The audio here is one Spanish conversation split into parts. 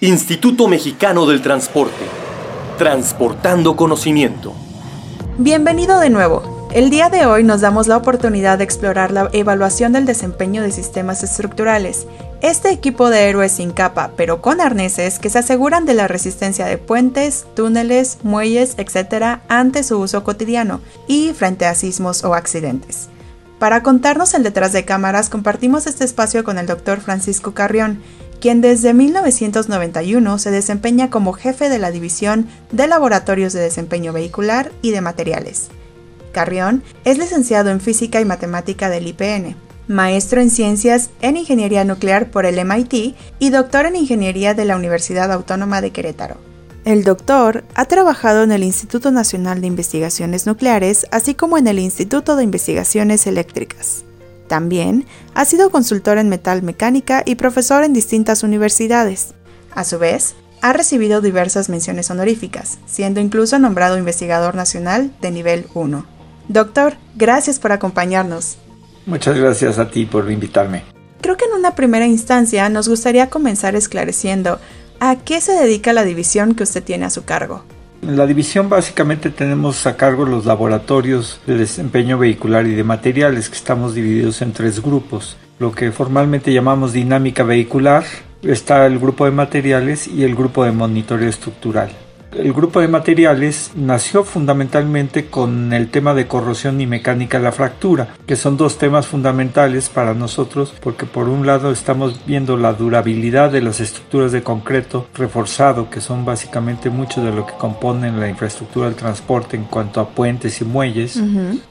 Instituto Mexicano del Transporte. Transportando conocimiento. Bienvenido de nuevo. El día de hoy nos damos la oportunidad de explorar la evaluación del desempeño de sistemas estructurales. Este equipo de héroes sin capa, pero con arneses que se aseguran de la resistencia de puentes, túneles, muelles, etc. ante su uso cotidiano y frente a sismos o accidentes. Para contarnos el detrás de cámaras, compartimos este espacio con el doctor Francisco Carrión, quien desde 1991 se desempeña como jefe de la División de Laboratorios de Desempeño Vehicular y de Materiales. Carrión es licenciado en Física y Matemática del IPN, maestro en Ciencias en Ingeniería Nuclear por el MIT y doctor en Ingeniería de la Universidad Autónoma de Querétaro. El doctor ha trabajado en el Instituto Nacional de Investigaciones Nucleares, así como en el Instituto de Investigaciones Eléctricas. También ha sido consultor en metal mecánica y profesor en distintas universidades. A su vez, ha recibido diversas menciones honoríficas, siendo incluso nombrado investigador nacional de nivel 1. Doctor, gracias por acompañarnos. Muchas gracias a ti por invitarme. Creo que en una primera instancia nos gustaría comenzar esclareciendo a qué se dedica la división que usted tiene a su cargo. En la división básicamente tenemos a cargo los laboratorios de desempeño vehicular y de materiales que estamos divididos en tres grupos. Lo que formalmente llamamos dinámica vehicular, está el grupo de materiales y el grupo de monitoreo estructural. El grupo de materiales nació fundamentalmente con el tema de corrosión y mecánica de la fractura, que son dos temas fundamentales para nosotros porque por un lado estamos viendo la durabilidad de las estructuras de concreto reforzado, que son básicamente mucho de lo que componen la infraestructura del transporte en cuanto a puentes y muelles,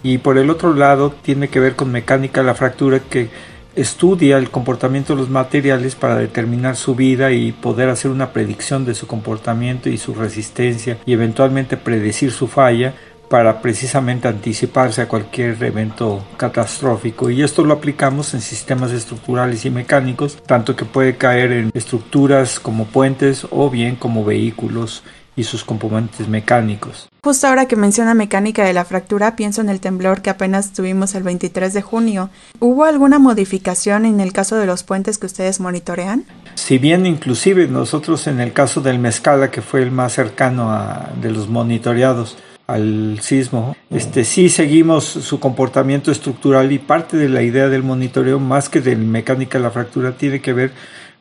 y por el otro lado tiene que ver con mecánica de la fractura que estudia el comportamiento de los materiales para determinar su vida y poder hacer una predicción de su comportamiento y su resistencia y eventualmente predecir su falla para precisamente anticiparse a cualquier evento catastrófico. Y esto lo aplicamos en sistemas estructurales y mecánicos tanto que puede caer en estructuras como puentes o bien como vehículos y sus componentes mecánicos. Justo ahora que menciona mecánica de la fractura, pienso en el temblor que apenas tuvimos el 23 de junio. ¿Hubo alguna modificación en el caso de los puentes que ustedes monitorean? Si bien inclusive nosotros en el caso del Mezcala, que fue el más cercano a, de los monitoreados, al sismo. Este sí seguimos su comportamiento estructural y parte de la idea del monitoreo más que de mecánica de la fractura tiene que ver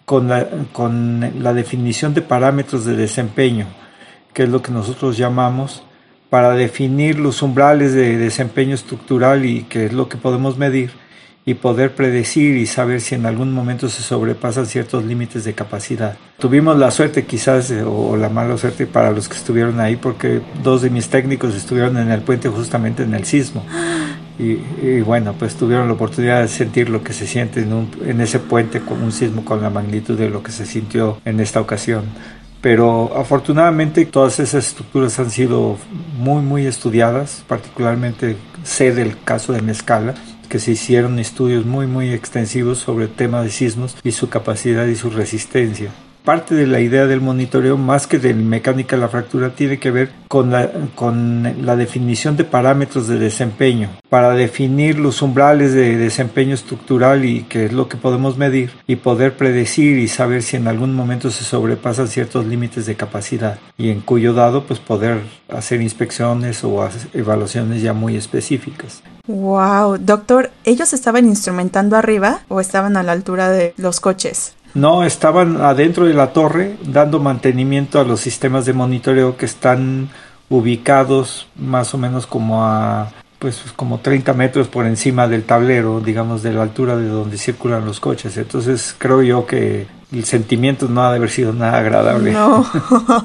con la, con la definición de parámetros de desempeño que es lo que nosotros llamamos, para definir los umbrales de desempeño estructural y que es lo que podemos medir y poder predecir y saber si en algún momento se sobrepasan ciertos límites de capacidad. Tuvimos la suerte quizás o la mala suerte para los que estuvieron ahí porque dos de mis técnicos estuvieron en el puente justamente en el sismo y, bueno pues tuvieron la oportunidad de sentir lo que se siente en, en ese puente con un sismo con la magnitud de lo que se sintió en esta ocasión pero afortunadamente todas esas estructuras han sido muy muy estudiadas, particularmente sé del caso de Mezcala, que se hicieron estudios muy muy extensivos sobre el tema de sismos y su capacidad y su resistencia parte de la idea del monitoreo, más que de mecánica de la fractura, tiene que ver con la, con la definición de parámetros de desempeño, para definir los umbrales de desempeño estructural y que es lo que podemos medir y poder predecir y saber si en algún momento se sobrepasan ciertos límites de capacidad y en cuyo dado pues poder hacer inspecciones o evaluaciones ya muy específicas. Wow, doctor, ¿ellos estaban instrumentando arriba o estaban a la altura de los coches? No, estaban adentro de la torre dando mantenimiento a los sistemas de monitoreo que están ubicados más o menos como a pues como 30 metros por encima del tablero, digamos, de la altura de donde circulan los coches. Entonces creo yo que el sentimiento no ha de haber sido nada agradable. No.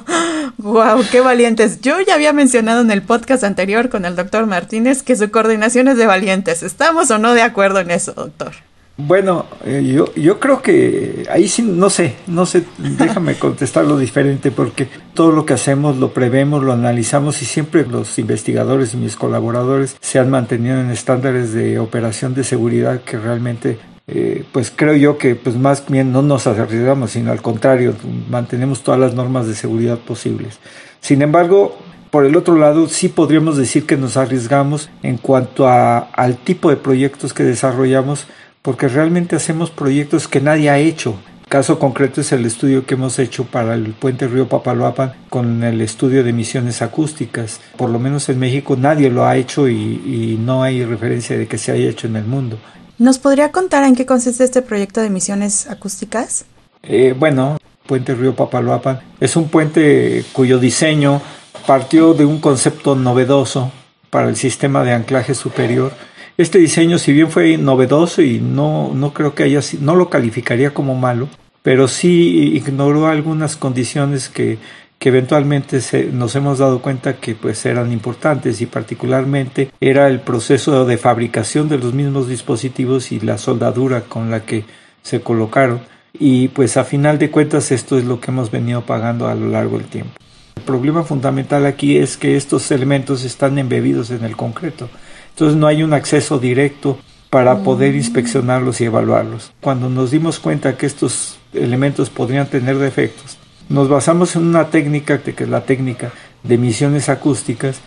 wow, qué valientes. Yo ya había mencionado en el podcast anterior con el doctor Martínez que su coordinación es de valientes. ¿Estamos o no de acuerdo en eso, doctor? Bueno, eh, yo, yo creo que ahí sí, no sé, no sé, déjame contestarlo diferente porque todo lo que hacemos lo prevemos, lo analizamos y siempre los investigadores y mis colaboradores se han mantenido en estándares de operación de seguridad que realmente eh, pues creo yo que pues más bien no nos arriesgamos, sino al contrario, mantenemos todas las normas de seguridad posibles. Sin embargo, por el otro lado, sí podríamos decir que nos arriesgamos en cuanto a, al tipo de proyectos que desarrollamos, porque realmente hacemos proyectos que nadie ha hecho. caso concreto es el estudio que hemos hecho para el puente río Papaloapan con el estudio de emisiones acústicas. Por lo menos en México nadie lo ha hecho y, y no hay referencia de que se haya hecho en el mundo. ¿Nos podría contar en qué consiste este proyecto de emisiones acústicas? Eh, bueno, Puente Río Papaloapan es un puente cuyo diseño partió de un concepto novedoso para el sistema de anclaje superior. Este diseño, si bien fue novedoso y no, no creo que haya, no lo calificaría como malo, pero sí ignoró algunas condiciones que, que eventualmente nos hemos dado cuenta que pues eran importantes y particularmente era el proceso de fabricación de los mismos dispositivos y la soldadura con la que se colocaron y pues a final de cuentas esto es lo que hemos venido pagando a lo largo del tiempo. El problema fundamental aquí es que estos elementos están embebidos en el concreto, entonces no hay un acceso directo para poder inspeccionarlos y evaluarlos. Cuando nos dimos cuenta que estos elementos podrían tener defectos, nos basamos en una técnica que es la técnica de emisiones acústicas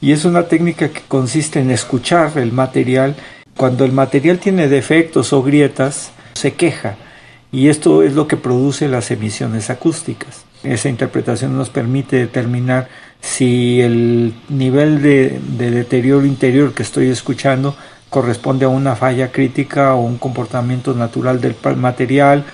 y es una técnica que consiste en escuchar el material. Cuando el material tiene defectos o grietas, se queja y esto es lo que produce las emisiones acústicas. Esa interpretación nos permite determinar si el nivel de, de deterioro interior que estoy escuchando corresponde a una falla crítica o un comportamiento natural del material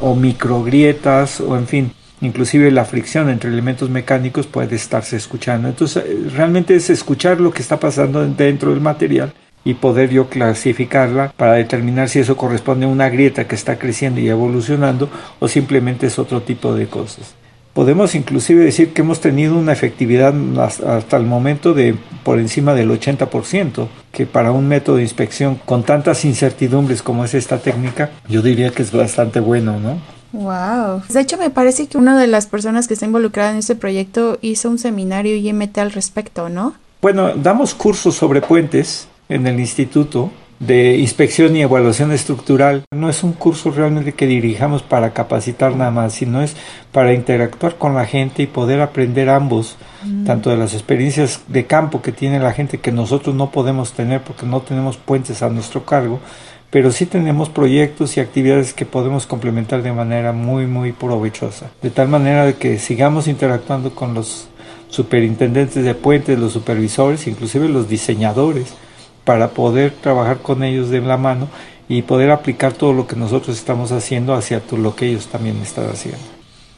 o microgrietas o en fin, inclusive la fricción entre elementos mecánicos puede estarse escuchando. Entonces, realmente es escuchar lo que está pasando dentro del material y poder yo clasificarla para determinar si eso corresponde a una grieta que está creciendo y evolucionando o simplemente es otro tipo de cosas. Podemos inclusive decir que hemos tenido una efectividad hasta el momento de por encima del 80%, que para un método de inspección con tantas incertidumbres como es esta técnica, yo diría que es bastante bueno, ¿no? Wow. De hecho, me parece que una de las personas que está involucrada en este proyecto hizo un seminario IMT al respecto, ¿no? Bueno, damos cursos sobre puentes en el instituto de inspección y evaluación estructural. No es un curso realmente que dirijamos para capacitar nada más, sino es para interactuar con la gente y poder aprender ambos, mm. tanto de las experiencias de campo que tiene la gente que nosotros no podemos tener porque no tenemos puentes a nuestro cargo, pero sí tenemos proyectos y actividades que podemos complementar de manera muy muy provechosa, de tal manera de que sigamos interactuando con los superintendentes de puentes, los supervisores, inclusive los diseñadores, para poder trabajar con ellos de la mano y poder aplicar todo lo que nosotros estamos haciendo hacia lo que ellos también están haciendo.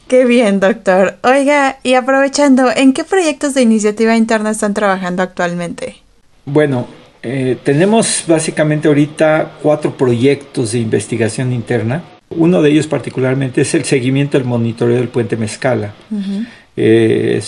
Qué bien, doctor. Oiga, y aprovechando, ¿en qué proyectos de iniciativa interna están trabajando actualmente? Bueno, eh, tenemos básicamente ahorita cuatro proyectos de investigación interna. Uno de ellos particularmente es el seguimiento del monitoreo del puente Mezcala. Eh,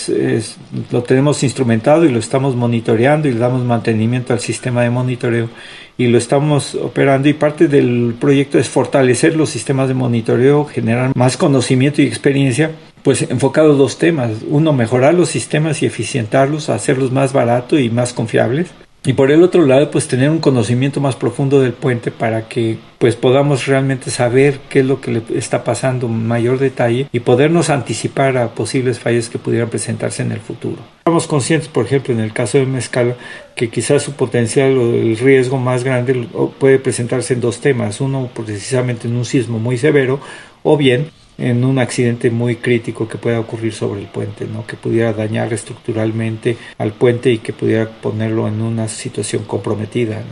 lo tenemos instrumentado y lo estamos monitoreando y le damos mantenimiento al sistema de monitoreo y lo estamos operando y parte del proyecto es fortalecer los sistemas de monitoreo, generar más conocimiento y experiencia, pues enfocado dos temas. Uno, mejorar los sistemas y eficientarlos, hacerlos más baratos y más confiables y por el otro lado pues tener un conocimiento más profundo del puente para que pues podamos realmente saber qué es lo que le está pasando en mayor detalle y podernos anticipar a posibles fallas que pudieran presentarse en el futuro. Estamos conscientes, por ejemplo, en el caso de Mezcala, que quizás su potencial o el riesgo más grande puede presentarse en dos temas. Uno, precisamente en un sismo muy severo, o bien en un accidente muy crítico que pueda ocurrir sobre el puente, ¿no? que pudiera dañar estructuralmente al puente y que pudiera ponerlo en una situación comprometida.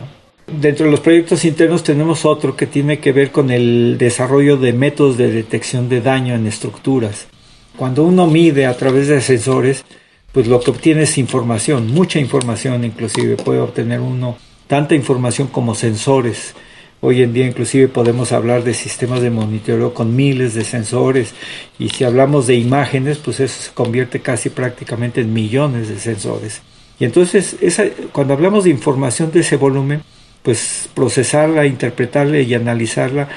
Dentro de los proyectos internos tenemos otro que tiene que ver con el desarrollo de métodos de detección de daño en estructuras. Cuando uno mide a través de sensores, pues lo que obtiene es información, mucha información inclusive, puede obtener uno tanta información como sensores Hoy en día inclusive podemos hablar de sistemas de monitoreo con miles de sensores y si hablamos de imágenes, pues eso se convierte casi prácticamente en millones de sensores. Y entonces esa, cuando hablamos de información de ese volumen, pues procesarla, interpretarla y analizarla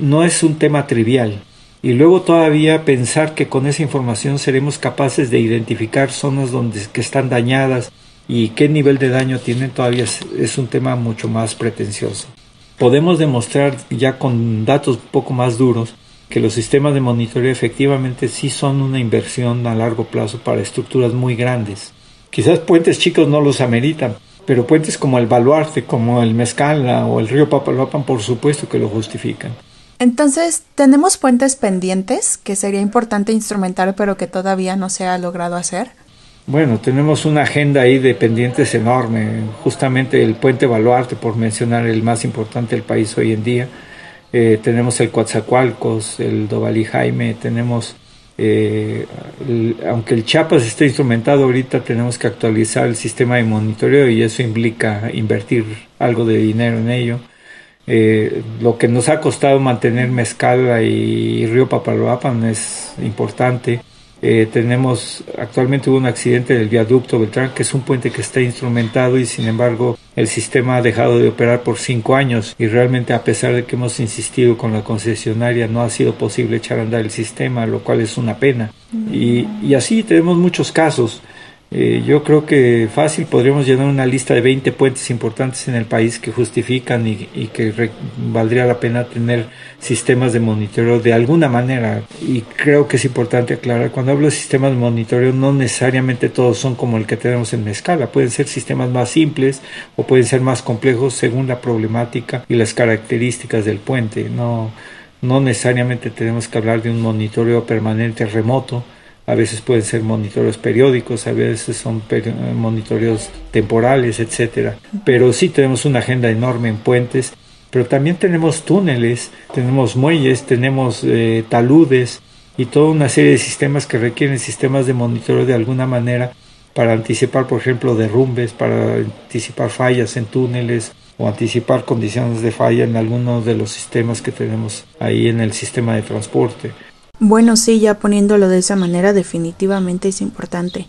no es un tema trivial. Y luego todavía pensar que con esa información seremos capaces de identificar zonas donde que están dañadas y qué nivel de daño tienen todavía es un tema mucho más pretencioso podemos demostrar ya con datos un poco más duros que los sistemas de monitoreo efectivamente sí son una inversión a largo plazo para estructuras muy grandes. Quizás puentes chicos no los ameritan, pero puentes como el Baluarte, como el Mezcala o el río Papaloapan por supuesto que lo justifican. Entonces, tenemos puentes pendientes que sería importante instrumentar, pero que todavía no se ha logrado hacer. Bueno, tenemos una agenda ahí de pendientes enorme. Justamente el puente Baluarte, por mencionar el más importante del país hoy en día. Eh, tenemos el Coatzacoalcos, el Dovalí Jaime, tenemos, eh, aunque el Chiapas esté instrumentado ahorita, tenemos que actualizar el sistema de monitoreo y eso implica invertir algo de dinero en ello. Eh, lo que nos ha costado mantener Mezcala y Río Papaloapan es importante. Eh, tenemos actualmente hubo un accidente del viaducto Beltrán, que es un puente que está instrumentado y sin embargo el sistema ha dejado de operar por cinco años y realmente a pesar de que hemos insistido con la concesionaria no ha sido posible echar a andar el sistema, lo cual es una pena. Y, y así tenemos muchos casos. Eh, yo creo que fácil podríamos llenar una lista de 20 puentes importantes en el país que justifican y, que valdría la pena tener sistemas de monitoreo de alguna manera. Y creo que es importante aclarar, cuando hablo de sistemas de monitoreo, no necesariamente todos son como el que tenemos en Mezcala. Pueden ser sistemas más simples o pueden ser más complejos según la problemática y las características del puente. No, no necesariamente tenemos que hablar de un monitoreo permanente remoto a veces pueden ser monitoreos periódicos, a veces son monitoreos temporales, etcétera. Pero sí tenemos una agenda enorme en puentes, pero también tenemos túneles, tenemos muelles, tenemos eh, taludes y toda una serie de sistemas que requieren sistemas de monitoreo de alguna manera para anticipar, por ejemplo, derrumbes, para anticipar fallas en túneles o anticipar condiciones de falla en algunos de los sistemas que tenemos ahí en el sistema de transporte. Bueno, sí, ya poniéndolo de esa manera definitivamente es importante.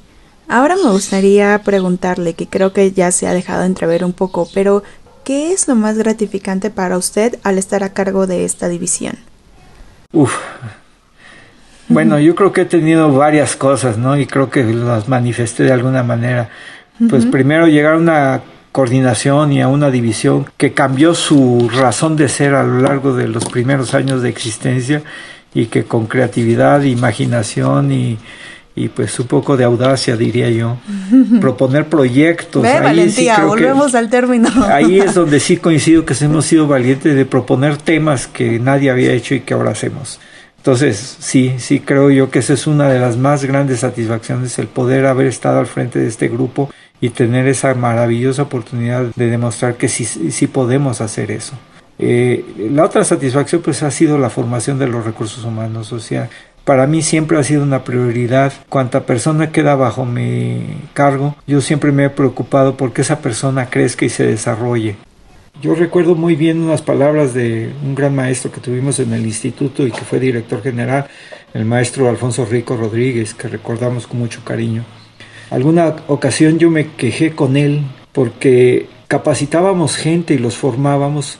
Ahora me gustaría preguntarle, que creo que ya se ha dejado entrever un poco, pero ¿qué es lo más gratificante para usted al estar a cargo de esta división? Uf. Bueno, yo creo que he tenido varias cosas, ¿no? Y creo que las manifesté de alguna manera. Pues primero llegar a una coordinación y a una división que cambió su razón de ser a lo largo de los primeros años de existencia y que con creatividad, imaginación y, y pues un poco de audacia, diría yo, proponer proyectos. Ve, valentía, volvemos al término. ahí es donde sí coincido que hemos sido valientes de proponer temas que nadie había hecho y que ahora hacemos. Entonces, sí, sí creo yo que esa es una de las más grandes satisfacciones, el poder haber estado al frente de este grupo y tener esa maravillosa oportunidad de demostrar que sí, sí podemos hacer eso. Eh, la otra satisfacción pues ha sido la formación de los recursos humanos, o sea, para mí siempre ha sido una prioridad. Cuanta persona queda bajo mi cargo, yo siempre me he preocupado porque esa persona crezca y se desarrolle. Yo recuerdo muy bien unas palabras de un gran maestro que tuvimos en el instituto y que fue director general, el maestro Alfonso Rico Rodríguez, que recordamos con mucho cariño. Alguna ocasión yo me quejé con él porque capacitábamos gente y los formábamos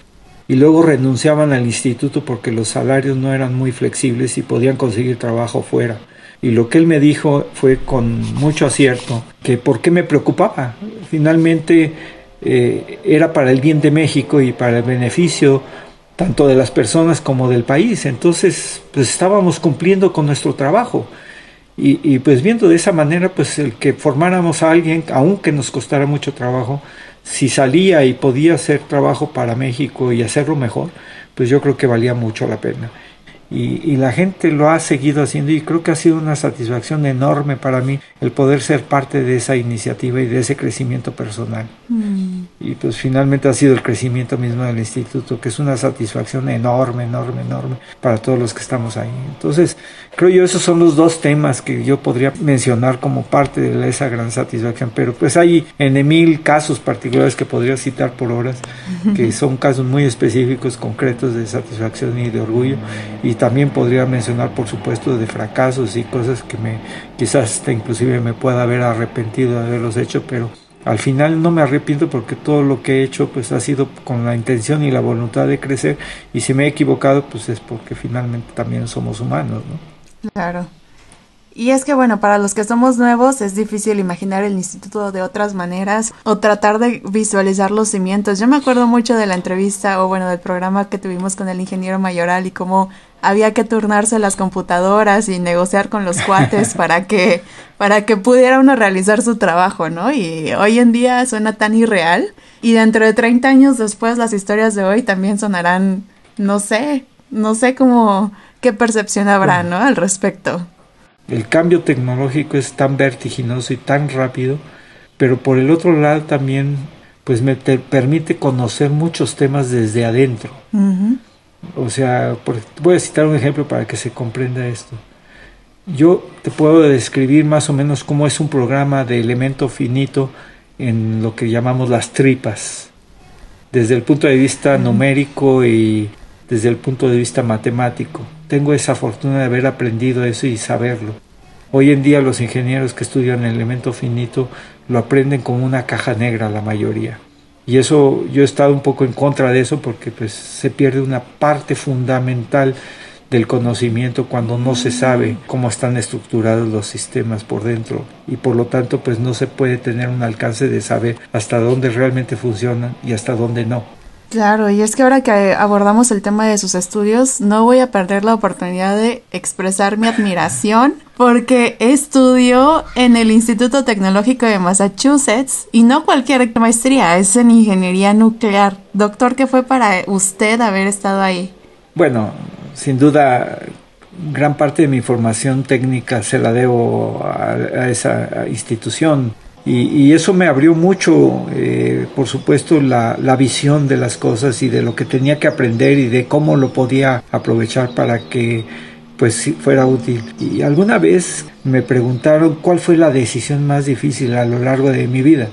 y luego renunciaban al instituto porque los salarios no eran muy flexibles y podían conseguir trabajo fuera. Y lo que él me dijo fue con mucho acierto que por qué me preocupaba. Finalmente eh, era para el bien de México y para el beneficio tanto de las personas como del país. Entonces, pues estábamos cumpliendo con nuestro trabajo. Y, y, pues viendo de esa manera, pues el que formáramos a alguien, aunque nos costara mucho trabajo, si salía y podía hacer trabajo para México y hacerlo mejor, pues yo creo que valía mucho la pena y, la gente lo ha seguido haciendo y creo que ha sido una satisfacción enorme para mí el poder ser parte de esa iniciativa y de ese crecimiento personal. Mm. Y pues finalmente ha sido el crecimiento mismo del instituto, que es una satisfacción enorme, enorme, enorme para todos los que estamos ahí. Entonces, creo yo esos son los dos temas que yo podría mencionar como parte de esa gran satisfacción, pero pues hay en mil casos particulares que podría citar por horas, que son casos muy específicos, concretos de satisfacción y de orgullo y también podría mencionar, por supuesto, de fracasos y cosas que me quizás inclusive me pueda haber arrepentido de haberlos hecho, pero al final no me arrepiento porque todo lo que he hecho pues ha sido con la intención y la voluntad de crecer y si me he equivocado pues es porque finalmente también somos humanos, ¿no? Claro. Y es que bueno, para los que somos nuevos es difícil imaginar el instituto de otras maneras o tratar de visualizar los cimientos. Yo me acuerdo mucho de la entrevista o bueno, del programa que tuvimos con el ingeniero mayoral y cómo había que turnarse las computadoras y negociar con los cuates para que para que pudiera uno realizar su trabajo, ¿no? Y hoy en día suena tan irreal y dentro de 30 años después las historias de hoy también sonarán, no sé, No sé cómo, qué percepción habrá, ¿no? Al respecto. El cambio tecnológico es tan vertiginoso y tan rápido, pero por el otro lado también pues me permite conocer muchos temas desde adentro. O sea, voy a citar un ejemplo para que se comprenda esto. Yo te puedo describir más o menos cómo es un programa de elemento finito en lo que llamamos las tripas, desde el punto de vista numérico y desde el punto de vista matemático. Tengo esa fortuna de haber aprendido eso y saberlo. Hoy en día los ingenieros que estudian el elemento finito lo aprenden como una caja negra la mayoría. Y eso yo he estado un poco en contra de eso porque pues se pierde una parte fundamental del conocimiento cuando no se sabe cómo están estructurados los sistemas por dentro y por lo tanto pues no se puede tener un alcance de saber hasta dónde realmente funcionan y hasta dónde no. Claro, y es que ahora que abordamos el tema de sus estudios, no voy a perder la oportunidad de expresar mi admiración porque estudió en el Instituto Tecnológico de Massachusetts y no cualquier maestría, es en ingeniería nuclear. Doctor, ¿qué fue para usted haber estado ahí? Bueno, sin duda, gran parte de mi formación técnica se la debo a, esa institución. Y, eso me abrió mucho, eh, por supuesto, la, la, visión de las cosas y de lo que tenía que aprender y de cómo lo podía aprovechar para que pues fuera útil. Y alguna vez me preguntaron cuál fue la decisión más difícil a lo largo de mi vida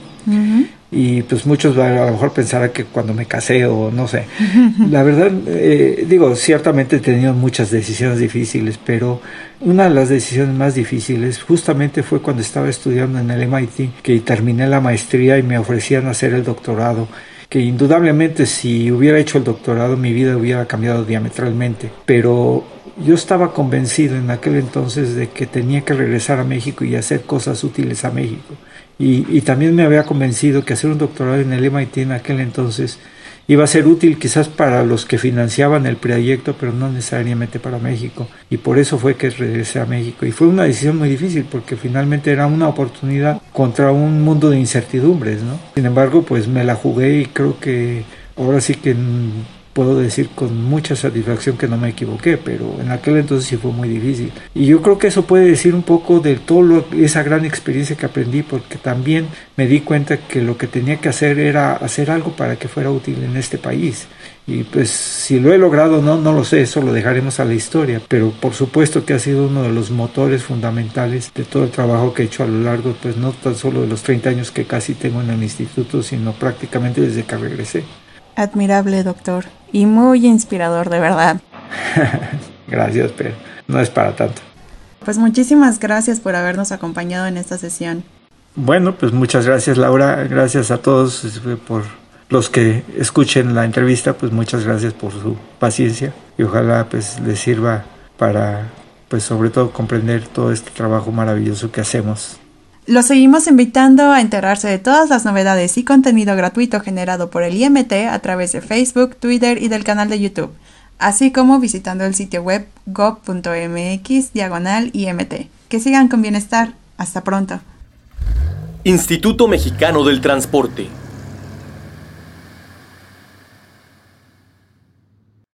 y pues muchos a lo mejor pensarán que cuando me casé o no sé. La verdad, eh, digo, ciertamente he tenido muchas decisiones difíciles, pero una de las decisiones más difíciles justamente fue cuando estaba estudiando en el MIT, que terminé la maestría y me ofrecían hacer el doctorado que indudablemente si hubiera hecho el doctorado mi vida hubiera cambiado diametralmente, pero yo estaba convencido en aquel entonces de que tenía que regresar a México y hacer cosas útiles a México. Y, también me había convencido que hacer un doctorado en el MIT en aquel entonces iba a ser útil quizás para los que financiaban el proyecto, pero no necesariamente para México. Y por eso fue que regresé a México. Y fue una decisión muy difícil porque finalmente era una oportunidad contra un mundo de incertidumbres, ¿no? Sin embargo, pues me la jugué y creo que ahora sí que puedo decir con mucha satisfacción que no me equivoqué, pero en aquel entonces sí fue muy difícil. Y yo creo que eso puede decir un poco de toda esa gran experiencia que aprendí, porque también me di cuenta que lo que tenía que hacer era hacer algo para que fuera útil en este país. Y pues si lo he logrado o no, no lo sé, eso lo dejaremos a la historia, pero por supuesto que ha sido uno de los motores fundamentales de todo el trabajo que he hecho a lo largo, pues no tan solo de los 30 años que casi tengo en el instituto, sino prácticamente desde que regresé. Admirable, doctor, y muy inspirador, de verdad. gracias, pero no es para tanto. Pues muchísimas gracias por habernos acompañado en esta sesión. Bueno, pues muchas gracias, Laura. Gracias a todos este, por los que escuchen la entrevista, pues muchas gracias por su paciencia y ojalá pues les sirva para pues sobre todo comprender todo este trabajo maravilloso que hacemos. Los seguimos invitando a enterarse de todas las novedades y contenido gratuito generado por el IMT a través de Facebook, Twitter y del canal de YouTube, así como visitando el sitio web gov.mx diagonal IMT. Que sigan con bienestar. Hasta pronto. Instituto Mexicano del Transporte